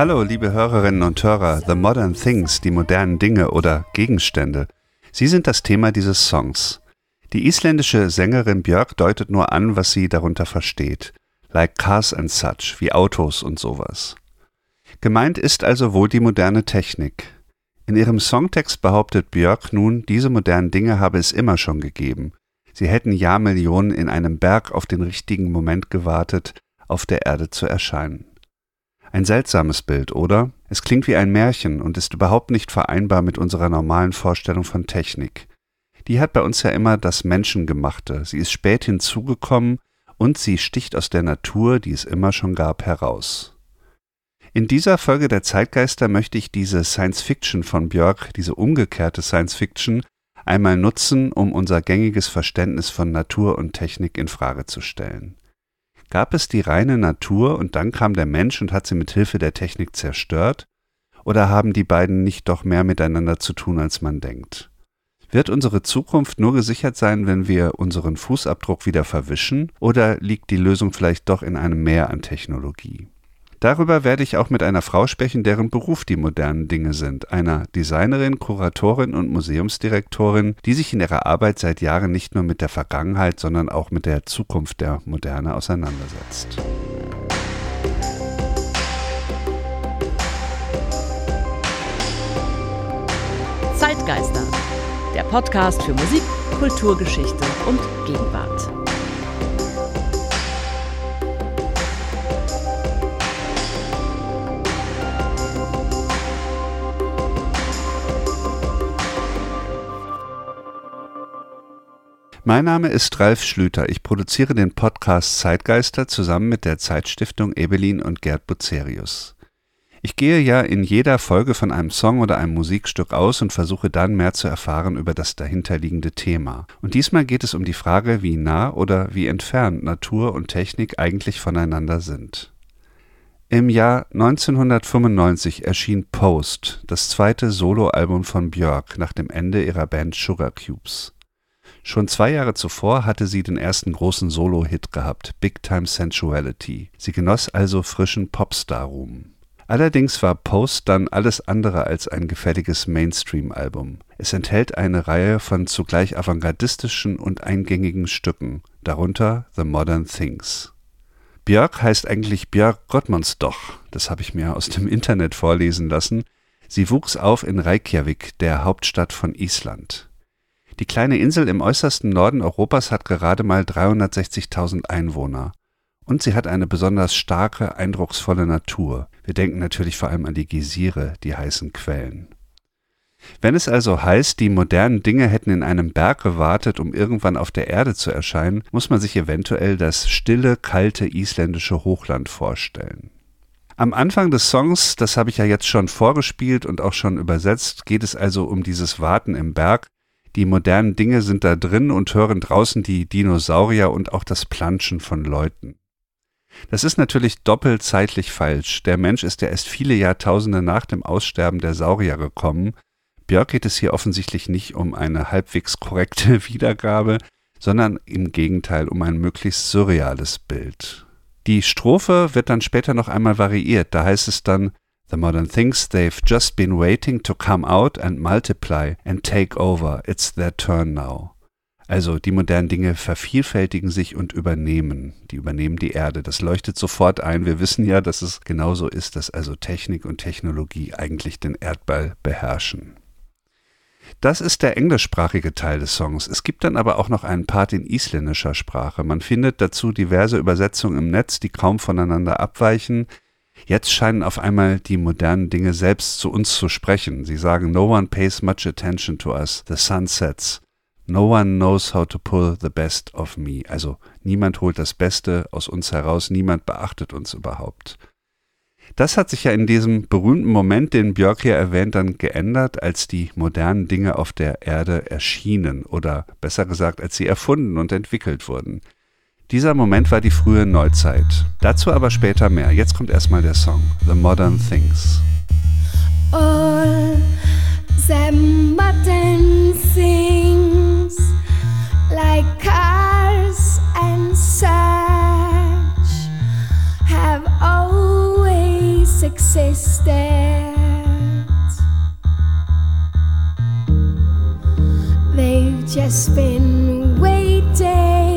Hallo, liebe Hörerinnen und Hörer, The Modern Things, die modernen Dinge oder Gegenstände. Sie sind das Thema dieses Songs. Die isländische Sängerin Björk deutet nur an, was sie darunter versteht. Like cars and such, wie Autos und sowas. Gemeint ist also wohl die moderne Technik. In ihrem Songtext behauptet Björk nun, diese modernen Dinge habe es immer schon gegeben. Sie hätten Jahrmillionen in einem Berg auf den richtigen Moment gewartet, auf der Erde zu erscheinen. Ein seltsames Bild, oder? Es klingt wie ein Märchen und ist überhaupt nicht vereinbar mit unserer normalen Vorstellung von Technik. Die hat bei uns ja immer das Menschengemachte. Sie ist spät hinzugekommen und sie sticht aus der Natur, die es immer schon gab, heraus. In dieser Folge der Zeitgeister möchte ich diese Science Fiction von Björk, diese umgekehrte Science Fiction, einmal nutzen, um unser gängiges Verständnis von Natur und Technik in Frage zu stellen. Gab es die reine Natur und dann kam der Mensch und hat sie mit Hilfe der Technik zerstört? Oder haben die beiden nicht doch mehr miteinander zu tun, als man denkt? Wird unsere Zukunft nur gesichert sein, wenn wir unseren Fußabdruck wieder verwischen? Oder liegt die Lösung vielleicht doch in einem Mehr an Technologie? Darüber werde ich auch mit einer Frau sprechen, deren Beruf die modernen Dinge sind, einer Designerin, Kuratorin und Museumsdirektorin, die sich in ihrer Arbeit seit Jahren nicht nur mit der Vergangenheit, sondern auch mit der Zukunft der Moderne auseinandersetzt. Zeitgeister, der Podcast für Musik, Kulturgeschichte und Gegenwart. Mein Name ist Ralf Schlüter. Ich produziere den Podcast Zeitgeister zusammen mit der Zeitstiftung Ebelin und Gerd Bucerius. Ich gehe ja in jeder Folge von einem Song oder einem Musikstück aus und versuche dann mehr zu erfahren über das dahinterliegende Thema. Und diesmal geht es um die Frage, wie nah oder wie entfernt Natur und Technik eigentlich voneinander sind. Im Jahr 1995 erschien Post, das zweite Soloalbum von Björk nach dem Ende ihrer Band Sugar Cubes. Schon zwei Jahre zuvor hatte sie den ersten großen Solo-Hit gehabt, Big Time Sensuality. Sie genoss also frischen Popstar-Ruhm. Allerdings war Post dann alles andere als ein gefälliges Mainstream-Album. Es enthält eine Reihe von zugleich avantgardistischen und eingängigen Stücken, darunter The Modern Things. Björk heißt eigentlich Björk Gottmannsdoch, das habe ich mir aus dem Internet vorlesen lassen. Sie wuchs auf in Reykjavik, der Hauptstadt von Island. Die kleine Insel im äußersten Norden Europas hat gerade mal 360.000 Einwohner. Und sie hat eine besonders starke, eindrucksvolle Natur. Wir denken natürlich vor allem an die Geysire, die heißen Quellen. Wenn es also heißt, die modernen Dinge hätten in einem Berg gewartet, um irgendwann auf der Erde zu erscheinen, muss man sich eventuell das stille, kalte isländische Hochland vorstellen. Am Anfang des Songs, das habe ich ja jetzt schon vorgespielt und auch schon übersetzt, geht es also um dieses Warten im Berg, die modernen Dinge sind da drin und hören draußen die Dinosaurier und auch das Planschen von Leuten. Das ist natürlich doppelt zeitlich falsch. Der Mensch ist ja erst viele Jahrtausende nach dem Aussterben der Saurier gekommen. Björk geht es hier offensichtlich nicht um eine halbwegs korrekte Wiedergabe, sondern im Gegenteil um ein möglichst surreales Bild. Die Strophe wird dann später noch einmal variiert. Da heißt es dann The modern things they've just been waiting to come out and multiply and take over. It's their turn now. Also die modernen Dinge vervielfältigen sich und übernehmen. Die übernehmen die Erde. Das leuchtet sofort ein. Wir wissen ja, dass es genauso ist, dass also Technik und Technologie eigentlich den Erdball beherrschen. Das ist der englischsprachige Teil des Songs. Es gibt dann aber auch noch einen Part in isländischer Sprache. Man findet dazu diverse Übersetzungen im Netz, die kaum voneinander abweichen. Jetzt scheinen auf einmal die modernen Dinge selbst zu uns zu sprechen. Sie sagen, no one pays much attention to us. The sun sets. No one knows how to pull the best of me. Also niemand holt das Beste aus uns heraus, niemand beachtet uns überhaupt. Das hat sich ja in diesem berühmten Moment, den Björk hier erwähnt, dann geändert, als die modernen Dinge auf der Erde erschienen oder besser gesagt, als sie erfunden und entwickelt wurden. Dieser Moment war die frühe Neuzeit. Dazu aber später mehr. Jetzt kommt erstmal der Song The Modern Things. All the modern things like cars and such have always existed. They've just been waiting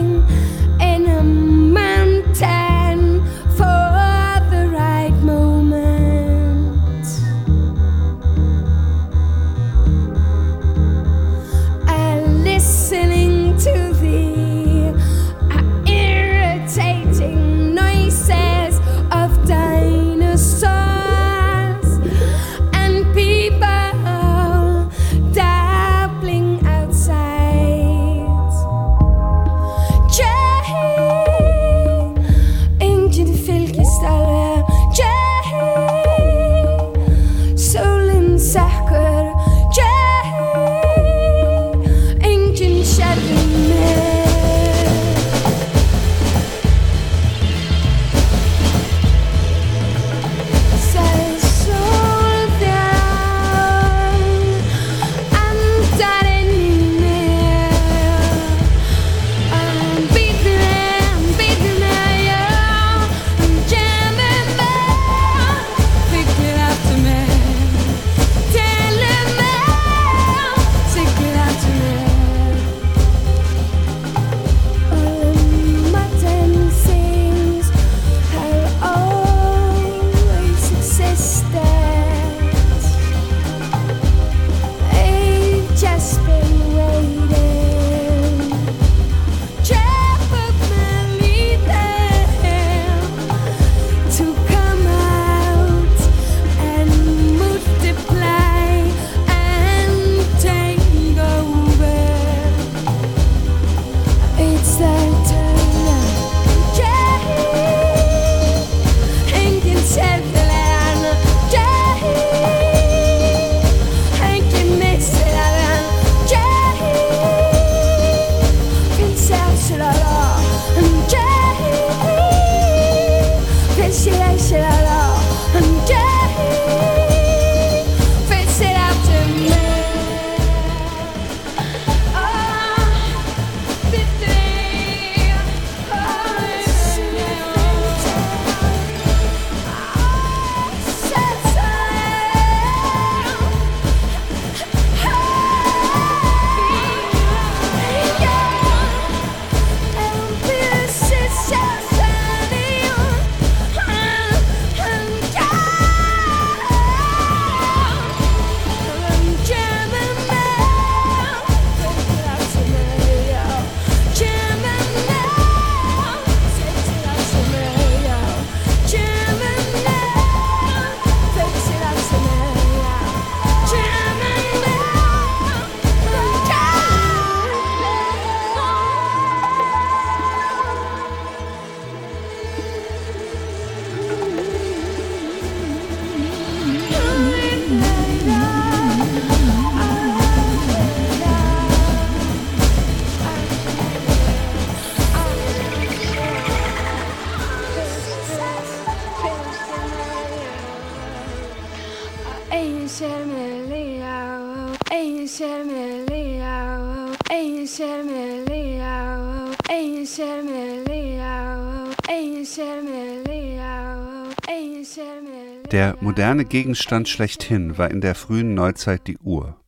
moderne Gegenstand schlechthin war in der frühen Neuzeit die Uhr.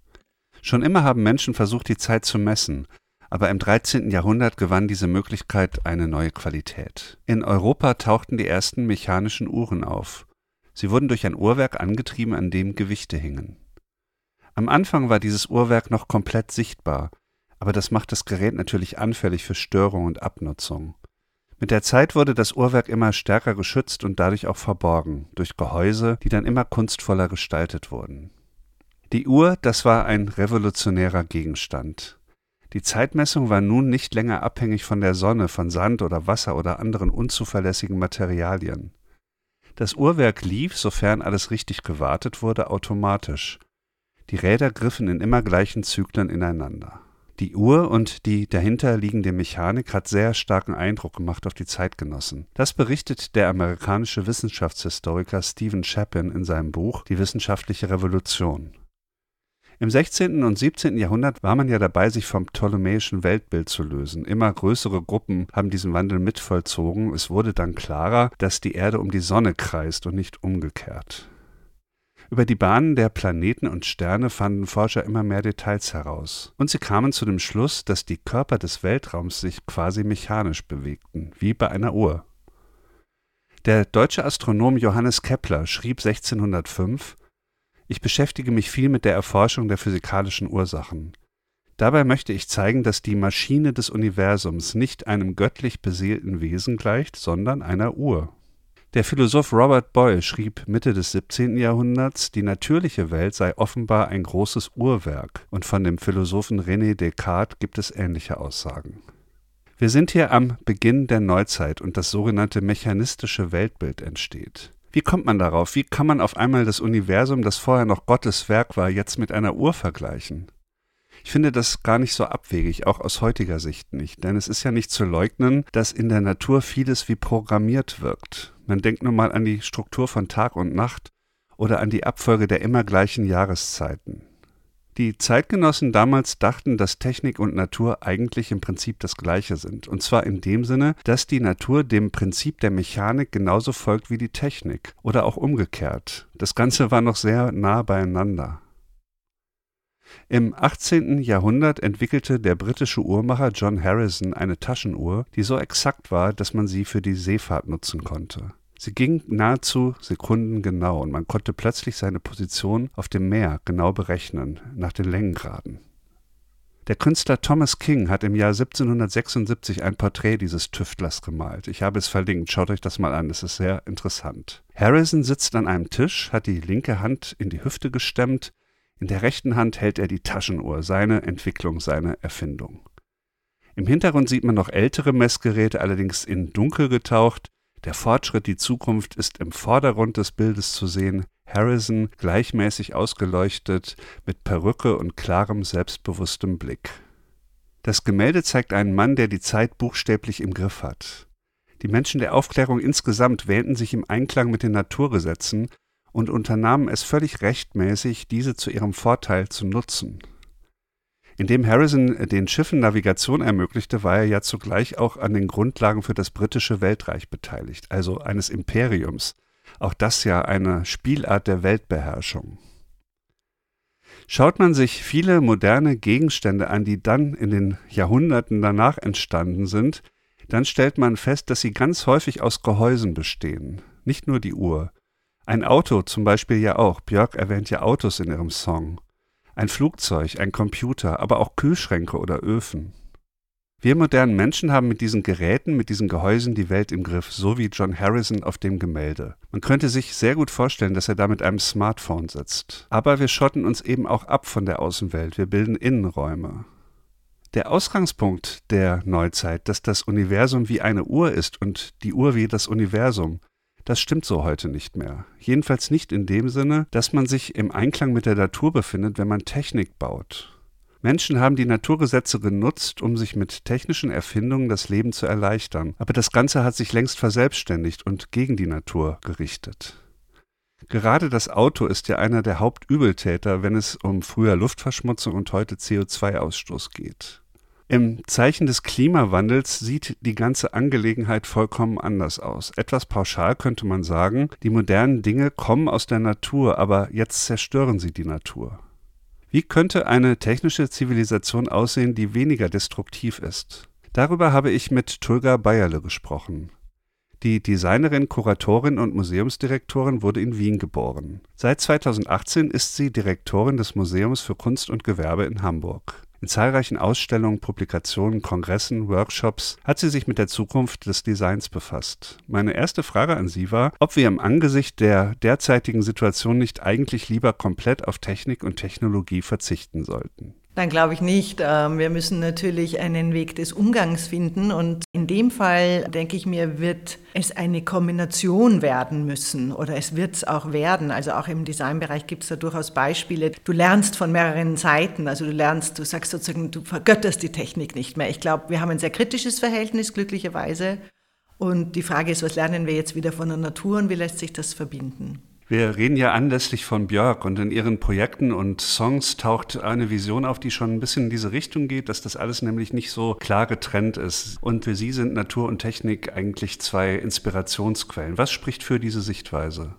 Schon immer haben Menschen versucht, die Zeit zu messen, aber im 13. Jahrhundert gewann diese Möglichkeit eine neue Qualität. In Europa tauchten die ersten mechanischen Uhren auf. Sie wurden durch ein Uhrwerk angetrieben, an dem Gewichte hingen. Am Anfang war dieses Uhrwerk noch komplett sichtbar, aber das macht das Gerät natürlich anfällig für Störung und Abnutzung. Mit der Zeit wurde das Uhrwerk immer stärker geschützt und dadurch auch verborgen, durch Gehäuse, die dann immer kunstvoller gestaltet wurden. Die Uhr, das war ein revolutionärer Gegenstand. Die Zeitmessung war nun nicht länger abhängig von der Sonne, von Sand oder Wasser oder anderen unzuverlässigen Materialien. Das Uhrwerk lief, sofern alles richtig gewartet wurde, automatisch. Die Räder griffen in immer gleichen Zyklen ineinander. Die Uhr und die dahinterliegende Mechanik hat sehr starken Eindruck gemacht auf die Zeitgenossen. Das berichtet der amerikanische Wissenschaftshistoriker Stephen Chapin in seinem Buch Die wissenschaftliche Revolution. Im 16. und 17. Jahrhundert war man ja dabei, sich vom ptolemäischen Weltbild zu lösen. Immer größere Gruppen haben diesen Wandel mitvollzogen. Es wurde dann klarer, dass die Erde um die Sonne kreist und nicht umgekehrt. Über die Bahnen der Planeten und Sterne fanden Forscher immer mehr Details heraus. Und sie kamen zu dem Schluss, dass die Körper des Weltraums sich quasi mechanisch bewegten, wie bei einer Uhr. Der deutsche Astronom Johannes Kepler schrieb 1605 ich beschäftige mich viel mit der Erforschung der physikalischen Ursachen. Dabei möchte ich zeigen, dass die Maschine des Universums nicht einem göttlich beseelten Wesen gleicht, sondern einer Uhr. Der Philosoph Robert Boyle schrieb Mitte des 17. Jahrhunderts, die natürliche Welt sei offenbar ein großes Uhrwerk, und von dem Philosophen René Descartes gibt es ähnliche Aussagen. Wir sind hier am Beginn der Neuzeit und das sogenannte mechanistische Weltbild entsteht. Wie kommt man darauf? Wie kann man auf einmal das Universum, das vorher noch Gottes Werk war, jetzt mit einer Uhr vergleichen? Ich finde das gar nicht so abwegig, auch aus heutiger Sicht nicht, denn es ist ja nicht zu leugnen, dass in der Natur vieles wie programmiert wirkt. Man denkt nur mal an die Struktur von Tag und Nacht oder an die Abfolge der immer gleichen Jahreszeiten. Die Zeitgenossen damals dachten, dass Technik und Natur eigentlich im Prinzip das gleiche sind. Und zwar in dem Sinne, dass die Natur dem Prinzip der Mechanik genauso folgt wie die Technik. Oder auch umgekehrt. Das Ganze war noch sehr nah beieinander. Im 18. Jahrhundert entwickelte der britische Uhrmacher John Harrison eine Taschenuhr, die so exakt war, dass man sie für die Seefahrt nutzen konnte. Sie ging nahezu sekundengenau und man konnte plötzlich seine Position auf dem Meer genau berechnen, nach den Längengraden. Der Künstler Thomas King hat im Jahr 1776 ein Porträt dieses Tüftlers gemalt. Ich habe es verlinkt, schaut euch das mal an, es ist sehr interessant. Harrison sitzt an einem Tisch, hat die linke Hand in die Hüfte gestemmt, in der rechten Hand hält er die Taschenuhr, seine Entwicklung, seine Erfindung. Im Hintergrund sieht man noch ältere Messgeräte, allerdings in dunkel getaucht, der Fortschritt, die Zukunft ist im Vordergrund des Bildes zu sehen. Harrison gleichmäßig ausgeleuchtet, mit Perücke und klarem, selbstbewusstem Blick. Das Gemälde zeigt einen Mann, der die Zeit buchstäblich im Griff hat. Die Menschen der Aufklärung insgesamt wähnten sich im Einklang mit den Naturgesetzen und unternahmen es völlig rechtmäßig, diese zu ihrem Vorteil zu nutzen. Indem Harrison den Schiffen Navigation ermöglichte, war er ja zugleich auch an den Grundlagen für das britische Weltreich beteiligt, also eines Imperiums. Auch das ja eine Spielart der Weltbeherrschung. Schaut man sich viele moderne Gegenstände an, die dann in den Jahrhunderten danach entstanden sind, dann stellt man fest, dass sie ganz häufig aus Gehäusen bestehen. Nicht nur die Uhr. Ein Auto zum Beispiel ja auch. Björk erwähnt ja Autos in ihrem Song ein Flugzeug, ein Computer, aber auch Kühlschränke oder Öfen. Wir modernen Menschen haben mit diesen Geräten, mit diesen Gehäusen die Welt im Griff, so wie John Harrison auf dem Gemälde. Man könnte sich sehr gut vorstellen, dass er da mit einem Smartphone sitzt. Aber wir schotten uns eben auch ab von der Außenwelt, wir bilden Innenräume. Der Ausgangspunkt der Neuzeit, dass das Universum wie eine Uhr ist und die Uhr wie das Universum, das stimmt so heute nicht mehr. Jedenfalls nicht in dem Sinne, dass man sich im Einklang mit der Natur befindet, wenn man Technik baut. Menschen haben die Naturgesetze genutzt, um sich mit technischen Erfindungen das Leben zu erleichtern. Aber das Ganze hat sich längst verselbstständigt und gegen die Natur gerichtet. Gerade das Auto ist ja einer der Hauptübeltäter, wenn es um früher Luftverschmutzung und heute CO2-Ausstoß geht. Im Zeichen des Klimawandels sieht die ganze Angelegenheit vollkommen anders aus. Etwas pauschal könnte man sagen, die modernen Dinge kommen aus der Natur, aber jetzt zerstören sie die Natur. Wie könnte eine technische Zivilisation aussehen, die weniger destruktiv ist? Darüber habe ich mit Tulga Bayerle gesprochen. Die Designerin, Kuratorin und Museumsdirektorin wurde in Wien geboren. Seit 2018 ist sie Direktorin des Museums für Kunst und Gewerbe in Hamburg. In zahlreichen Ausstellungen, Publikationen, Kongressen, Workshops hat sie sich mit der Zukunft des Designs befasst. Meine erste Frage an Sie war, ob wir im Angesicht der derzeitigen Situation nicht eigentlich lieber komplett auf Technik und Technologie verzichten sollten. Dann glaube ich nicht. Ähm, wir müssen natürlich einen Weg des Umgangs finden. Und in dem Fall, denke ich mir, wird es eine Kombination werden müssen oder es wird es auch werden. Also auch im Designbereich gibt es da durchaus Beispiele. Du lernst von mehreren Seiten. Also du lernst, du sagst sozusagen, du vergötterst die Technik nicht mehr. Ich glaube, wir haben ein sehr kritisches Verhältnis, glücklicherweise. Und die Frage ist, was lernen wir jetzt wieder von der Natur und wie lässt sich das verbinden? Wir reden ja anlässlich von Björk und in ihren Projekten und Songs taucht eine Vision auf, die schon ein bisschen in diese Richtung geht, dass das alles nämlich nicht so klar getrennt ist. Und für sie sind Natur und Technik eigentlich zwei Inspirationsquellen. Was spricht für diese Sichtweise?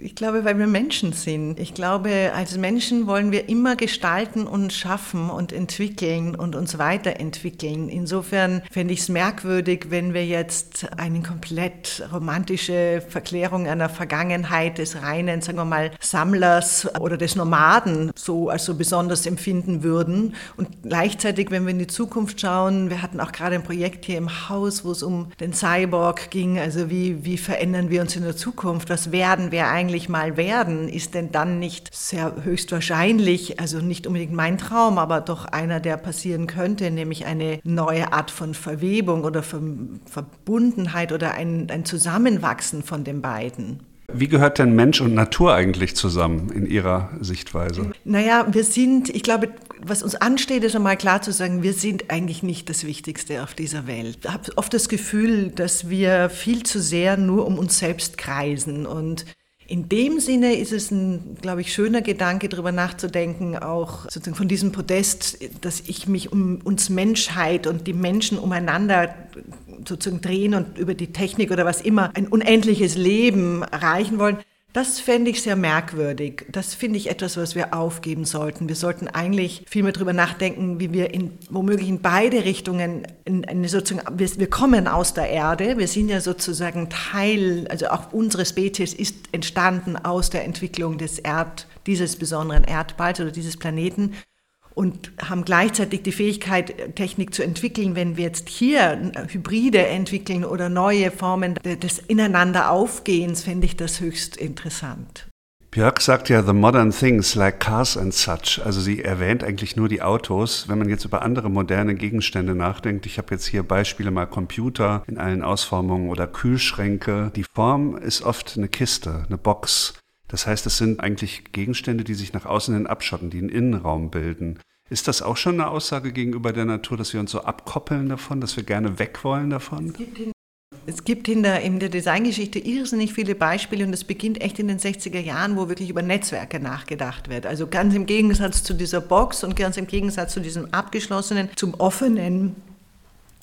Ich glaube, weil wir Menschen sind. Ich glaube, als Menschen wollen wir immer gestalten und schaffen und entwickeln und uns weiterentwickeln. Insofern fände ich es merkwürdig, wenn wir jetzt eine komplett romantische Verklärung einer Vergangenheit des reinen, sagen wir mal, Sammlers oder des Nomaden so als so besonders empfinden würden. Und gleichzeitig, wenn wir in die Zukunft schauen, wir hatten auch gerade ein Projekt hier im Haus, wo es um den Cyborg ging. Also wie, wie verändern wir uns in der Zukunft? Was werden wir eigentlich? Eigentlich mal werden, ist denn dann nicht sehr höchstwahrscheinlich, also nicht unbedingt mein Traum, aber doch einer, der passieren könnte, nämlich eine neue Art von Verwebung oder Verbundenheit oder ein, ein Zusammenwachsen von den beiden. Wie gehört denn Mensch und Natur eigentlich zusammen in Ihrer Sichtweise? Naja, wir sind, ich glaube, was uns ansteht, ist einmal klar zu sagen, wir sind eigentlich nicht das Wichtigste auf dieser Welt. Ich habe oft das Gefühl, dass wir viel zu sehr nur um uns selbst kreisen und in dem Sinne ist es ein, glaube ich, schöner Gedanke, darüber nachzudenken, auch sozusagen von diesem Podest, dass ich mich um uns Menschheit und die Menschen umeinander sozusagen drehen und über die Technik oder was immer ein unendliches Leben erreichen wollen. Das fände ich sehr merkwürdig. Das finde ich etwas, was wir aufgeben sollten. Wir sollten eigentlich viel mehr darüber nachdenken, wie wir in, womöglich in beide Richtungen, in eine sozusagen, wir, wir kommen aus der Erde, wir sind ja sozusagen Teil, also auch unsere Spezies ist entstanden aus der Entwicklung des Erd, dieses besonderen Erdballs oder dieses Planeten und haben gleichzeitig die Fähigkeit, Technik zu entwickeln. Wenn wir jetzt hier Hybride entwickeln oder neue Formen des Ineinanderaufgehens, fände ich das höchst interessant. Björk sagt ja The Modern Things like Cars and Such. Also sie erwähnt eigentlich nur die Autos. Wenn man jetzt über andere moderne Gegenstände nachdenkt, ich habe jetzt hier Beispiele mal Computer in allen Ausformungen oder Kühlschränke. Die Form ist oft eine Kiste, eine Box. Das heißt, es sind eigentlich Gegenstände, die sich nach außen hin abschotten, die einen Innenraum bilden. Ist das auch schon eine Aussage gegenüber der Natur, dass wir uns so abkoppeln davon, dass wir gerne weg wollen davon? Es gibt in der, in der Designgeschichte irrsinnig viele Beispiele und es beginnt echt in den 60er Jahren, wo wirklich über Netzwerke nachgedacht wird. Also ganz im Gegensatz zu dieser Box und ganz im Gegensatz zu diesem abgeschlossenen, zum offenen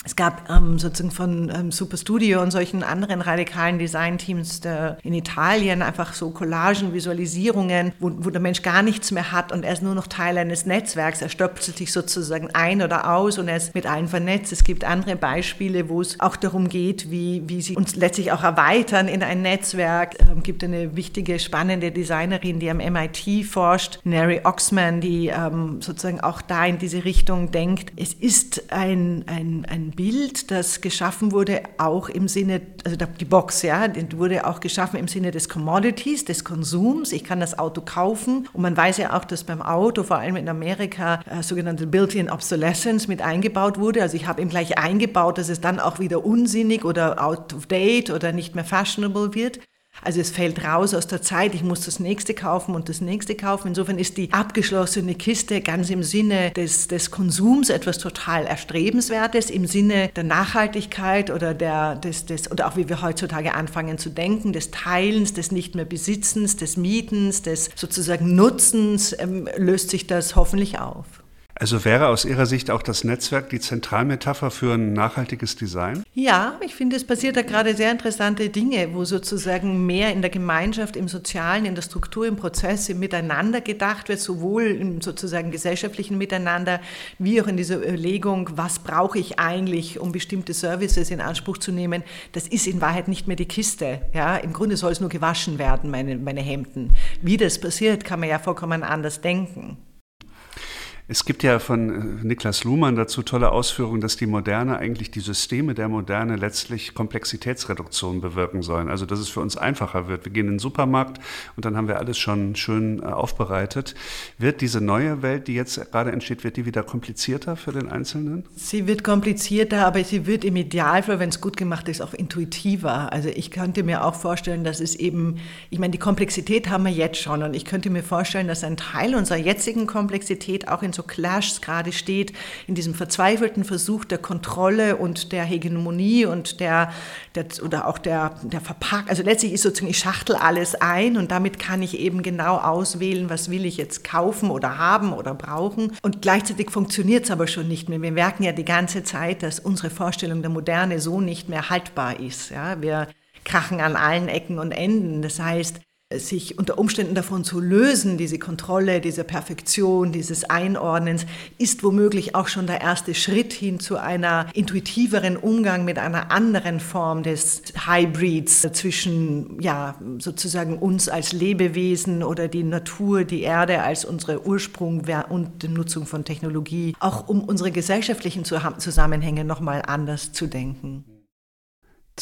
es gab ähm, sozusagen von ähm, Superstudio und solchen anderen radikalen Designteams der, in Italien einfach so Collagen, Visualisierungen, wo, wo, der Mensch gar nichts mehr hat und er ist nur noch Teil eines Netzwerks. Er stöpselt sich sozusagen ein oder aus und er ist mit allen vernetzt. Es gibt andere Beispiele, wo es auch darum geht, wie, wie sie uns letztlich auch erweitern in ein Netzwerk. Es ähm, gibt eine wichtige, spannende Designerin, die am MIT forscht, Neri Oxman, die ähm, sozusagen auch da in diese Richtung denkt. Es ist ein, ein, ein Bild, das geschaffen wurde, auch im Sinne, also die Box, ja, die wurde auch geschaffen im Sinne des Commodities, des Konsums. Ich kann das Auto kaufen und man weiß ja auch, dass beim Auto, vor allem in Amerika, äh, sogenannte Built-in Obsolescence mit eingebaut wurde. Also ich habe ihm gleich eingebaut, dass es dann auch wieder unsinnig oder out of date oder nicht mehr fashionable wird. Also es fällt raus aus der Zeit, ich muss das nächste kaufen und das nächste kaufen. Insofern ist die abgeschlossene Kiste ganz im Sinne des, des Konsums etwas total Erstrebenswertes, im Sinne der Nachhaltigkeit oder, der, des, des, oder auch wie wir heutzutage anfangen zu denken, des Teilens, des nicht mehr Besitzens, des Mietens, des sozusagen Nutzens, ähm, löst sich das hoffentlich auf. Also wäre aus Ihrer Sicht auch das Netzwerk die Zentralmetapher für ein nachhaltiges Design? Ja, ich finde, es passiert da gerade sehr interessante Dinge, wo sozusagen mehr in der Gemeinschaft, im Sozialen, in der Struktur, im Prozess, im Miteinander gedacht wird, sowohl im sozusagen gesellschaftlichen Miteinander, wie auch in dieser Überlegung, was brauche ich eigentlich, um bestimmte Services in Anspruch zu nehmen. Das ist in Wahrheit nicht mehr die Kiste. Ja? Im Grunde soll es nur gewaschen werden, meine, meine Hemden. Wie das passiert, kann man ja vollkommen anders denken. Es gibt ja von äh, Niklas Luhmann dazu tolle Ausführungen, dass die Moderne eigentlich die Systeme der Moderne letztlich Komplexitätsreduktion bewirken sollen. Also dass es für uns einfacher wird. Wir gehen in den Supermarkt und dann haben wir alles schon schön äh, aufbereitet. Wird diese neue Welt, die jetzt gerade entsteht, wird die wieder komplizierter für den Einzelnen? Sie wird komplizierter, aber sie wird im Idealfall, wenn es gut gemacht ist, auch intuitiver. Also ich könnte mir auch vorstellen, dass es eben, ich meine, die Komplexität haben wir jetzt schon und ich könnte mir vorstellen, dass ein Teil unserer jetzigen Komplexität auch in in so Clashs gerade steht, in diesem verzweifelten Versuch der Kontrolle und der Hegemonie und der, der oder auch der, der Verpack. Also letztlich ist sozusagen, ich schachtel alles ein und damit kann ich eben genau auswählen, was will ich jetzt kaufen oder haben oder brauchen. Und gleichzeitig funktioniert es aber schon nicht mehr. Wir merken ja die ganze Zeit, dass unsere Vorstellung der Moderne so nicht mehr haltbar ist. Ja, wir krachen an allen Ecken und Enden. Das heißt, sich unter Umständen davon zu lösen, diese Kontrolle, diese Perfektion, dieses Einordnens, ist womöglich auch schon der erste Schritt hin zu einer intuitiveren Umgang mit einer anderen Form des Hybrids zwischen, ja, sozusagen uns als Lebewesen oder die Natur, die Erde als unsere Ursprung und die Nutzung von Technologie, auch um unsere gesellschaftlichen Zusammenhänge nochmal anders zu denken.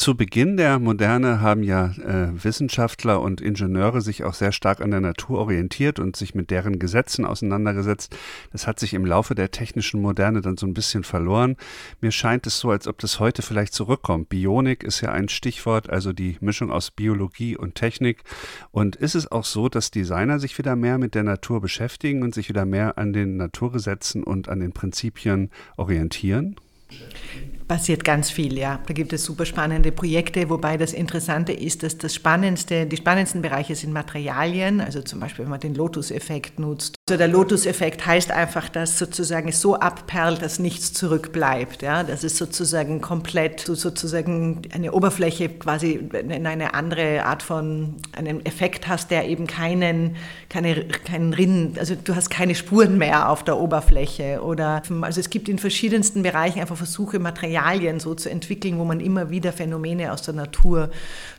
Zu Beginn der Moderne haben ja äh, Wissenschaftler und Ingenieure sich auch sehr stark an der Natur orientiert und sich mit deren Gesetzen auseinandergesetzt. Das hat sich im Laufe der technischen Moderne dann so ein bisschen verloren. Mir scheint es so, als ob das heute vielleicht zurückkommt. Bionik ist ja ein Stichwort, also die Mischung aus Biologie und Technik. Und ist es auch so, dass Designer sich wieder mehr mit der Natur beschäftigen und sich wieder mehr an den Naturgesetzen und an den Prinzipien orientieren? Passiert ganz viel, ja. Da gibt es super spannende Projekte, wobei das Interessante ist, dass das spannendste, die spannendsten Bereiche sind Materialien, also zum Beispiel, wenn man den Lotus-Effekt nutzt. Also der Lotus-Effekt heißt einfach, dass sozusagen es so abperlt, dass nichts zurückbleibt, ja. Das ist sozusagen komplett, du sozusagen eine Oberfläche quasi in eine andere Art von, einen Effekt hast, der eben keinen, keine, keinen Rinnen, also du hast keine Spuren mehr auf der Oberfläche oder, also es gibt in verschiedensten Bereichen einfach Versuche, Materialien Materialien so zu entwickeln, wo man immer wieder Phänomene aus der Natur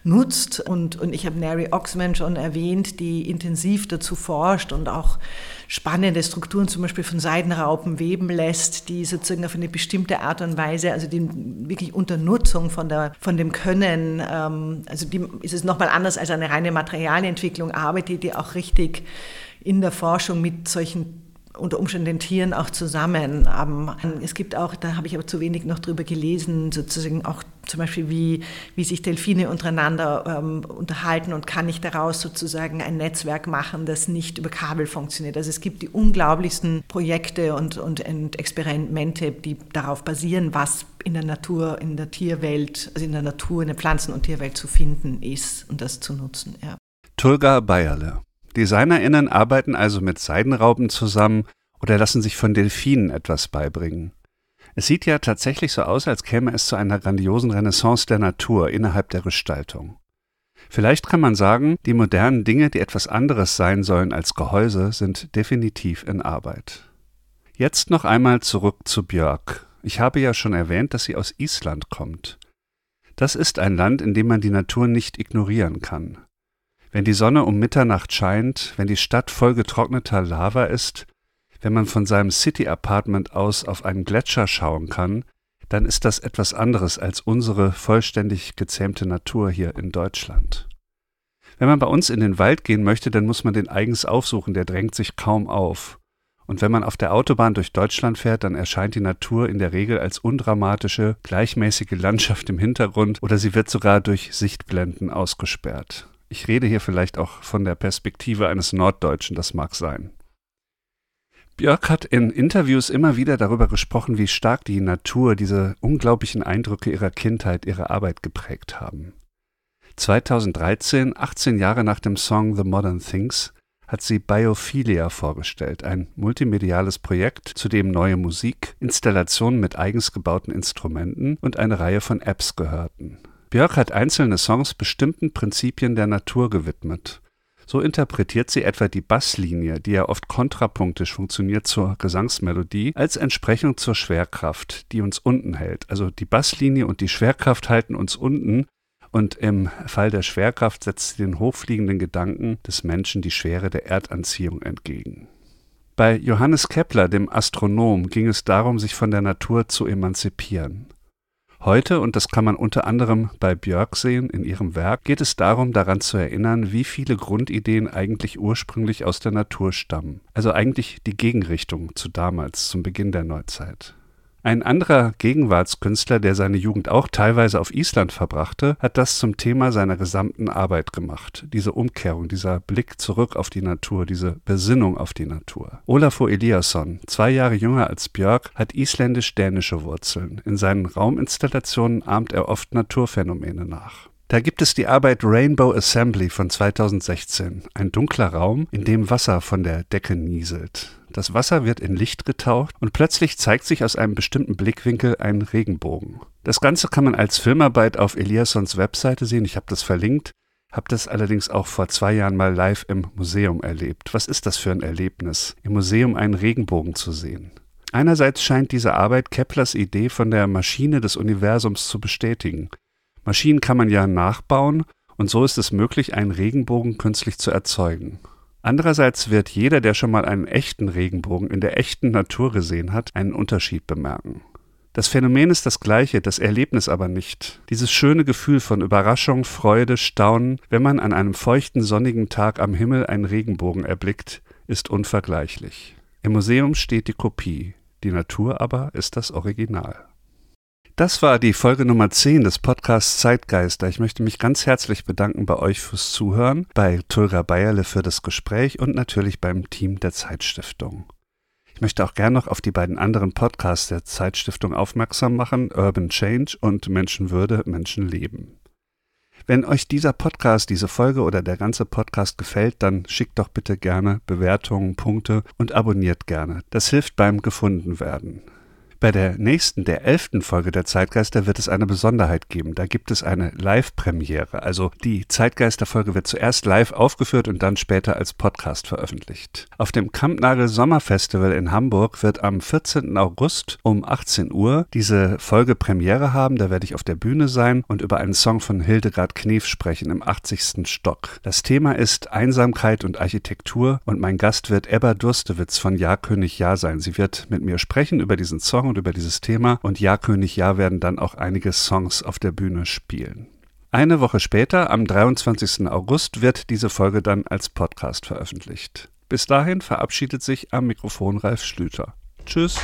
nutzt. Und, und ich habe Mary Oxman schon erwähnt, die intensiv dazu forscht und auch spannende Strukturen zum Beispiel von Seidenraupen weben lässt, die sozusagen auf eine bestimmte Art und Weise, also die wirklich unter Nutzung von, der, von dem Können, ähm, also die, ist es nochmal anders als eine reine Materialentwicklung, arbeitet die auch richtig in der Forschung mit solchen unter Umständen den Tieren auch zusammen. Es gibt auch, da habe ich aber zu wenig noch drüber gelesen, sozusagen auch zum Beispiel, wie, wie sich Delfine untereinander ähm, unterhalten und kann ich daraus sozusagen ein Netzwerk machen, das nicht über Kabel funktioniert. Also es gibt die unglaublichsten Projekte und, und, und Experimente, die darauf basieren, was in der Natur, in der Tierwelt, also in der Natur, in der Pflanzen- und Tierwelt zu finden ist und das zu nutzen. Ja. Tulga Bayerle DesignerInnen arbeiten also mit Seidenraupen zusammen oder lassen sich von Delfinen etwas beibringen. Es sieht ja tatsächlich so aus, als käme es zu einer grandiosen Renaissance der Natur innerhalb der Gestaltung. Vielleicht kann man sagen, die modernen Dinge, die etwas anderes sein sollen als Gehäuse, sind definitiv in Arbeit. Jetzt noch einmal zurück zu Björk. Ich habe ja schon erwähnt, dass sie aus Island kommt. Das ist ein Land, in dem man die Natur nicht ignorieren kann. Wenn die Sonne um Mitternacht scheint, wenn die Stadt voll getrockneter Lava ist, wenn man von seinem City Apartment aus auf einen Gletscher schauen kann, dann ist das etwas anderes als unsere vollständig gezähmte Natur hier in Deutschland. Wenn man bei uns in den Wald gehen möchte, dann muss man den eigens aufsuchen, der drängt sich kaum auf. Und wenn man auf der Autobahn durch Deutschland fährt, dann erscheint die Natur in der Regel als undramatische, gleichmäßige Landschaft im Hintergrund oder sie wird sogar durch Sichtblenden ausgesperrt. Ich rede hier vielleicht auch von der Perspektive eines Norddeutschen, das mag sein. Björk hat in Interviews immer wieder darüber gesprochen, wie stark die Natur diese unglaublichen Eindrücke ihrer Kindheit, ihre Arbeit geprägt haben. 2013, 18 Jahre nach dem Song The Modern Things, hat sie Biophilia vorgestellt, ein multimediales Projekt, zu dem neue Musik, Installationen mit eigens gebauten Instrumenten und eine Reihe von Apps gehörten. Björk hat einzelne Songs bestimmten Prinzipien der Natur gewidmet. So interpretiert sie etwa die Basslinie, die ja oft kontrapunktisch funktioniert zur Gesangsmelodie, als Entsprechung zur Schwerkraft, die uns unten hält. Also die Basslinie und die Schwerkraft halten uns unten und im Fall der Schwerkraft setzt sie den hochfliegenden Gedanken des Menschen die Schwere der Erdanziehung entgegen. Bei Johannes Kepler, dem Astronom, ging es darum, sich von der Natur zu emanzipieren. Heute, und das kann man unter anderem bei Björk sehen in ihrem Werk, geht es darum, daran zu erinnern, wie viele Grundideen eigentlich ursprünglich aus der Natur stammen. Also eigentlich die Gegenrichtung zu damals, zum Beginn der Neuzeit. Ein anderer Gegenwartskünstler, der seine Jugend auch teilweise auf Island verbrachte, hat das zum Thema seiner gesamten Arbeit gemacht. Diese Umkehrung, dieser Blick zurück auf die Natur, diese Besinnung auf die Natur. Olafur Eliasson, zwei Jahre jünger als Björk, hat isländisch-dänische Wurzeln. In seinen Rauminstallationen ahmt er oft Naturphänomene nach. Da gibt es die Arbeit Rainbow Assembly von 2016, ein dunkler Raum, in dem Wasser von der Decke nieselt. Das Wasser wird in Licht getaucht und plötzlich zeigt sich aus einem bestimmten Blickwinkel ein Regenbogen. Das Ganze kann man als Filmarbeit auf Eliassons Webseite sehen, ich habe das verlinkt, habe das allerdings auch vor zwei Jahren mal live im Museum erlebt. Was ist das für ein Erlebnis, im Museum einen Regenbogen zu sehen? Einerseits scheint diese Arbeit Keplers Idee von der Maschine des Universums zu bestätigen. Maschinen kann man ja nachbauen und so ist es möglich, einen Regenbogen künstlich zu erzeugen. Andererseits wird jeder, der schon mal einen echten Regenbogen in der echten Natur gesehen hat, einen Unterschied bemerken. Das Phänomen ist das gleiche, das Erlebnis aber nicht. Dieses schöne Gefühl von Überraschung, Freude, Staunen, wenn man an einem feuchten, sonnigen Tag am Himmel einen Regenbogen erblickt, ist unvergleichlich. Im Museum steht die Kopie, die Natur aber ist das Original. Das war die Folge Nummer 10 des Podcasts Zeitgeister. Ich möchte mich ganz herzlich bedanken bei euch fürs Zuhören, bei Tulga Bayerle für das Gespräch und natürlich beim Team der Zeitstiftung. Ich möchte auch gern noch auf die beiden anderen Podcasts der Zeitstiftung aufmerksam machen, Urban Change und Menschenwürde, Menschenleben. Wenn euch dieser Podcast, diese Folge oder der ganze Podcast gefällt, dann schickt doch bitte gerne Bewertungen, Punkte und abonniert gerne. Das hilft beim Gefundenwerden. Bei der nächsten, der elften Folge der Zeitgeister wird es eine Besonderheit geben. Da gibt es eine Live-Premiere. Also die Zeitgeister-Folge wird zuerst live aufgeführt und dann später als Podcast veröffentlicht. Auf dem Kampnagel Sommerfestival in Hamburg wird am 14. August um 18 Uhr diese Folge Premiere haben. Da werde ich auf der Bühne sein und über einen Song von Hildegard Knef sprechen im 80. Stock. Das Thema ist Einsamkeit und Architektur und mein Gast wird Ebba Durstewitz von Ja König Ja sein. Sie wird mit mir sprechen über diesen Song und über dieses Thema und Ja König Ja werden dann auch einige Songs auf der Bühne spielen. Eine Woche später, am 23. August, wird diese Folge dann als Podcast veröffentlicht. Bis dahin verabschiedet sich am Mikrofon Ralf Schlüter. Tschüss.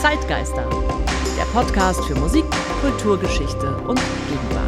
Zeitgeister, der Podcast für Musik, Kulturgeschichte und Gegenwart.